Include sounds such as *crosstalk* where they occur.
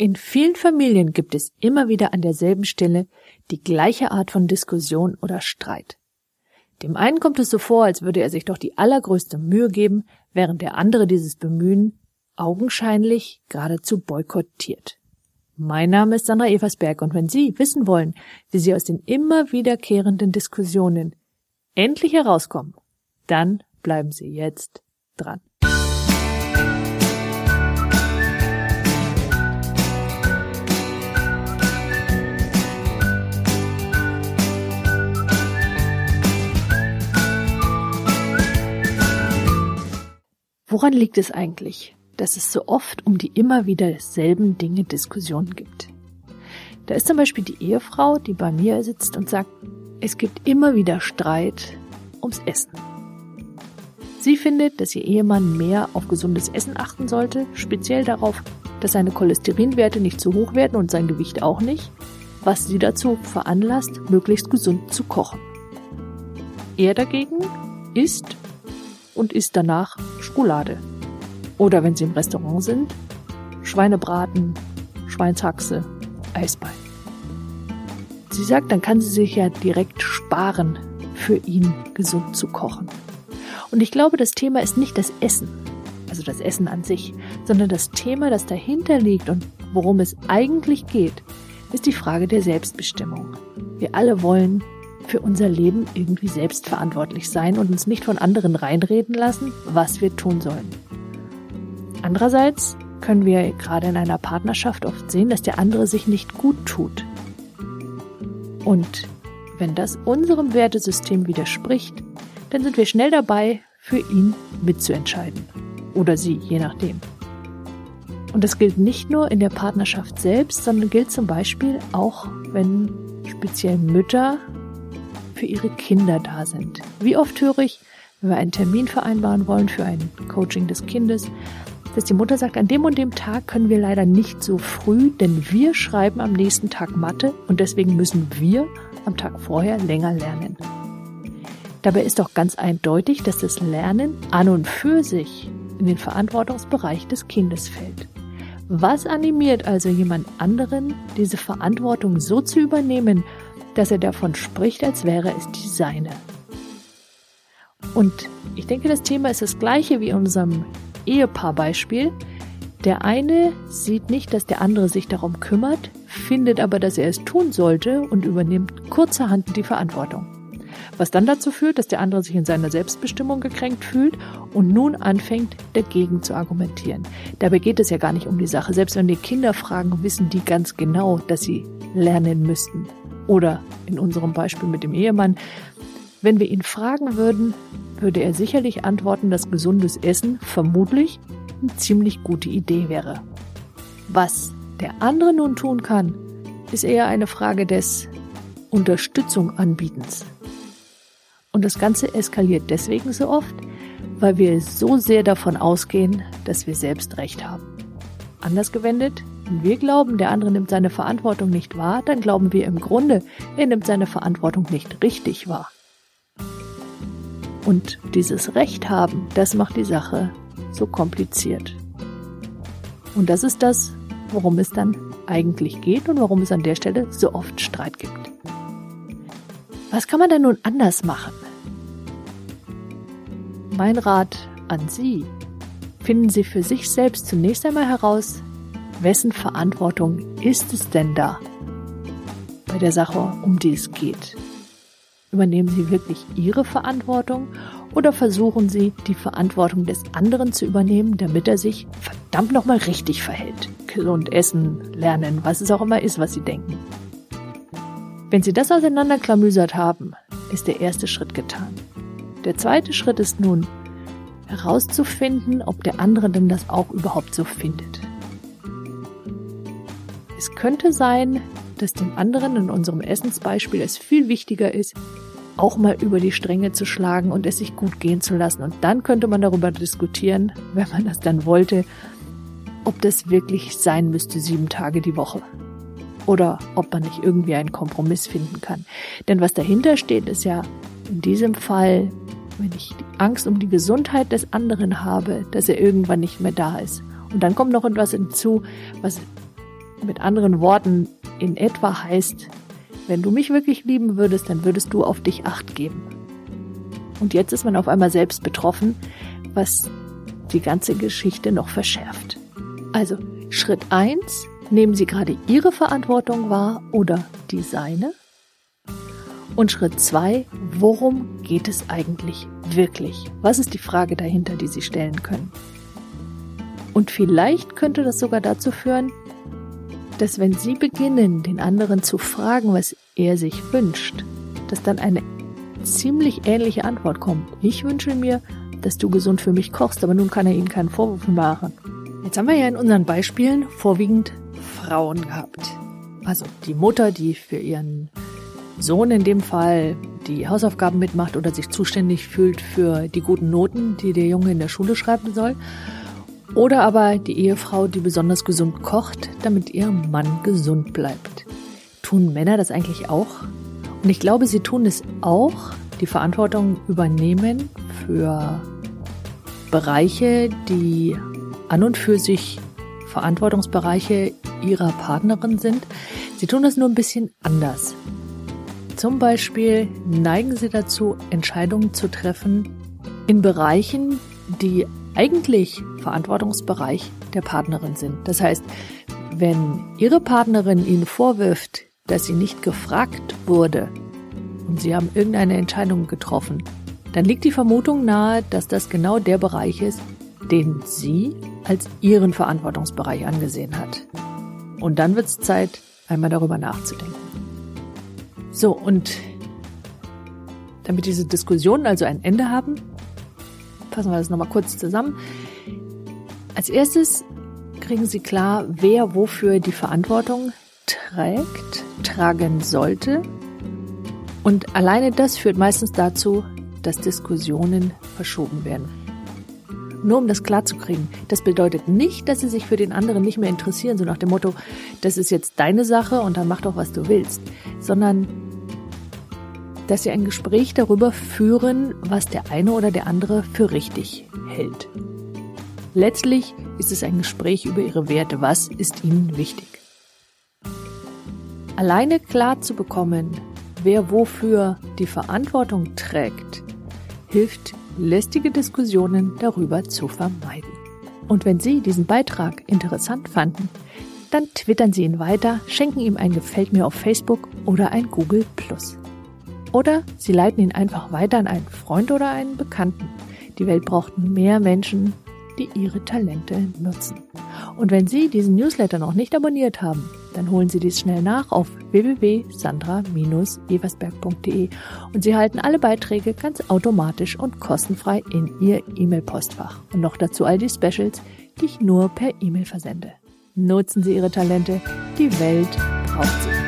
In vielen Familien gibt es immer wieder an derselben Stelle die gleiche Art von Diskussion oder Streit. Dem einen kommt es so vor, als würde er sich doch die allergrößte Mühe geben, während der andere dieses Bemühen augenscheinlich geradezu boykottiert. Mein Name ist Sandra Eversberg und wenn Sie wissen wollen, wie Sie aus den immer wiederkehrenden Diskussionen endlich herauskommen, dann bleiben Sie jetzt dran. Woran liegt es eigentlich, dass es so oft um die immer wieder selben Dinge Diskussionen gibt? Da ist zum Beispiel die Ehefrau, die bei mir sitzt und sagt, es gibt immer wieder Streit ums Essen. Sie findet, dass ihr Ehemann mehr auf gesundes Essen achten sollte, speziell darauf, dass seine Cholesterinwerte nicht zu hoch werden und sein Gewicht auch nicht, was sie dazu veranlasst, möglichst gesund zu kochen. Er dagegen isst und isst danach Schokolade. Oder wenn sie im Restaurant sind, Schweinebraten, Schweinshaxe, Eisbein. Sie sagt, dann kann sie sich ja direkt sparen, für ihn gesund zu kochen. Und ich glaube, das Thema ist nicht das Essen, also das Essen an sich, sondern das Thema, das dahinter liegt und worum es eigentlich geht, ist die Frage der Selbstbestimmung. Wir alle wollen für unser Leben irgendwie selbstverantwortlich sein und uns nicht von anderen reinreden lassen, was wir tun sollen. Andererseits können wir gerade in einer Partnerschaft oft sehen, dass der andere sich nicht gut tut. Und wenn das unserem Wertesystem widerspricht, dann sind wir schnell dabei, für ihn mitzuentscheiden. Oder sie, je nachdem. Und das gilt nicht nur in der Partnerschaft selbst, sondern gilt zum Beispiel auch, wenn speziell Mütter für ihre Kinder da sind. Wie oft höre ich, wenn wir einen Termin vereinbaren wollen für ein Coaching des Kindes, dass die Mutter sagt, an dem und dem Tag können wir leider nicht so früh, denn wir schreiben am nächsten Tag Mathe und deswegen müssen wir am Tag vorher länger lernen. Dabei ist doch ganz eindeutig, dass das Lernen an und für sich in den Verantwortungsbereich des Kindes fällt. Was animiert also jemand anderen, diese Verantwortung so zu übernehmen dass er davon spricht, als wäre es die seine. Und ich denke, das Thema ist das gleiche wie in unserem Ehepaarbeispiel. Der eine sieht nicht, dass der andere sich darum kümmert, findet aber, dass er es tun sollte und übernimmt kurzerhand die Verantwortung. Was dann dazu führt, dass der andere sich in seiner Selbstbestimmung gekränkt fühlt und nun anfängt, dagegen zu argumentieren. Dabei geht es ja gar nicht um die Sache. Selbst wenn die Kinder fragen, wissen die ganz genau, dass sie lernen müssten. Oder in unserem Beispiel mit dem Ehemann, wenn wir ihn fragen würden, würde er sicherlich antworten, dass gesundes Essen vermutlich eine ziemlich gute Idee wäre. Was der andere nun tun kann, ist eher eine Frage des Unterstützung anbietens. Und das Ganze eskaliert deswegen so oft, weil wir so sehr davon ausgehen, dass wir selbst recht haben. Anders gewendet, wenn wir glauben, der andere nimmt seine Verantwortung nicht wahr, dann glauben wir im Grunde, er nimmt seine Verantwortung nicht richtig wahr. Und dieses Recht haben, das macht die Sache so kompliziert. Und das ist das, worum es dann eigentlich geht und warum es an der Stelle so oft Streit gibt. Was kann man denn nun anders machen? Mein Rat an Sie. Finden Sie für sich selbst zunächst einmal heraus, wessen Verantwortung ist es denn da bei der Sache, um die es geht? Übernehmen Sie wirklich Ihre Verantwortung oder versuchen Sie, die Verantwortung des anderen zu übernehmen, damit er sich verdammt nochmal richtig verhält? Gesund essen, lernen, was es auch immer ist, was Sie denken. Wenn Sie das auseinanderklamüsert haben, ist der erste Schritt getan. Der zweite Schritt ist nun, herauszufinden, ob der andere denn das auch überhaupt so findet. Es könnte sein, dass dem anderen in unserem Essensbeispiel es viel wichtiger ist, auch mal über die Stränge zu schlagen und es sich gut gehen zu lassen. Und dann könnte man darüber diskutieren, *laughs* wenn man das dann wollte, ob das wirklich sein müsste, sieben Tage die Woche. Oder ob man nicht irgendwie einen Kompromiss finden kann. Denn was dahinter steht, ist ja in diesem Fall, wenn ich die Angst um die Gesundheit des anderen habe, dass er irgendwann nicht mehr da ist. Und dann kommt noch etwas hinzu, was mit anderen Worten in etwa heißt, wenn du mich wirklich lieben würdest, dann würdest du auf dich acht geben. Und jetzt ist man auf einmal selbst betroffen, was die ganze Geschichte noch verschärft. Also Schritt eins: nehmen Sie gerade Ihre Verantwortung wahr oder die seine? Und Schritt zwei: worum geht es eigentlich wirklich? Was ist die Frage dahinter, die Sie stellen können? Und vielleicht könnte das sogar dazu führen, dass wenn Sie beginnen, den anderen zu fragen, was er sich wünscht, dass dann eine ziemlich ähnliche Antwort kommt. Ich wünsche mir, dass du gesund für mich kochst, aber nun kann er Ihnen keinen Vorwurf machen. Jetzt haben wir ja in unseren Beispielen vorwiegend Frauen gehabt. Also die Mutter, die für ihren Sohn in dem Fall die Hausaufgaben mitmacht oder sich zuständig fühlt für die guten Noten, die der Junge in der Schule schreiben soll. Oder aber die Ehefrau, die besonders gesund kocht, damit ihr Mann gesund bleibt. Tun Männer das eigentlich auch? Und ich glaube, sie tun es auch, die Verantwortung übernehmen für Bereiche, die an und für sich Verantwortungsbereiche ihrer Partnerin sind. Sie tun das nur ein bisschen anders. Zum Beispiel neigen sie dazu, Entscheidungen zu treffen in Bereichen, die eigentlich Verantwortungsbereich der Partnerin sind. Das heißt, wenn Ihre Partnerin Ihnen vorwirft, dass sie nicht gefragt wurde und Sie haben irgendeine Entscheidung getroffen, dann liegt die Vermutung nahe, dass das genau der Bereich ist, den sie als ihren Verantwortungsbereich angesehen hat. Und dann wird es Zeit, einmal darüber nachzudenken. So, und damit diese Diskussionen also ein Ende haben, fassen wir das nochmal kurz zusammen. Als erstes kriegen Sie klar, wer wofür die Verantwortung trägt, tragen sollte. Und alleine das führt meistens dazu, dass Diskussionen verschoben werden. Nur um das klarzukriegen. Das bedeutet nicht, dass sie sich für den anderen nicht mehr interessieren, so nach dem Motto, das ist jetzt deine Sache und dann mach doch, was du willst, sondern dass sie ein Gespräch darüber führen, was der eine oder der andere für richtig hält. Letztlich ist es ein Gespräch über ihre Werte. Was ist ihnen wichtig? Alleine klar zu bekommen, wer wofür die Verantwortung trägt, hilft lästige Diskussionen darüber zu vermeiden. Und wenn Sie diesen Beitrag interessant fanden, dann twittern Sie ihn weiter, schenken ihm ein Gefällt mir auf Facebook oder ein Google. Oder Sie leiten ihn einfach weiter an einen Freund oder einen Bekannten. Die Welt braucht mehr Menschen, die ihre Talente nutzen. Und wenn Sie diesen Newsletter noch nicht abonniert haben, dann holen Sie dies schnell nach auf www.sandra-eversberg.de und Sie halten alle Beiträge ganz automatisch und kostenfrei in Ihr E-Mail-Postfach. Und noch dazu all die Specials, die ich nur per E-Mail versende. Nutzen Sie Ihre Talente, die Welt braucht sie.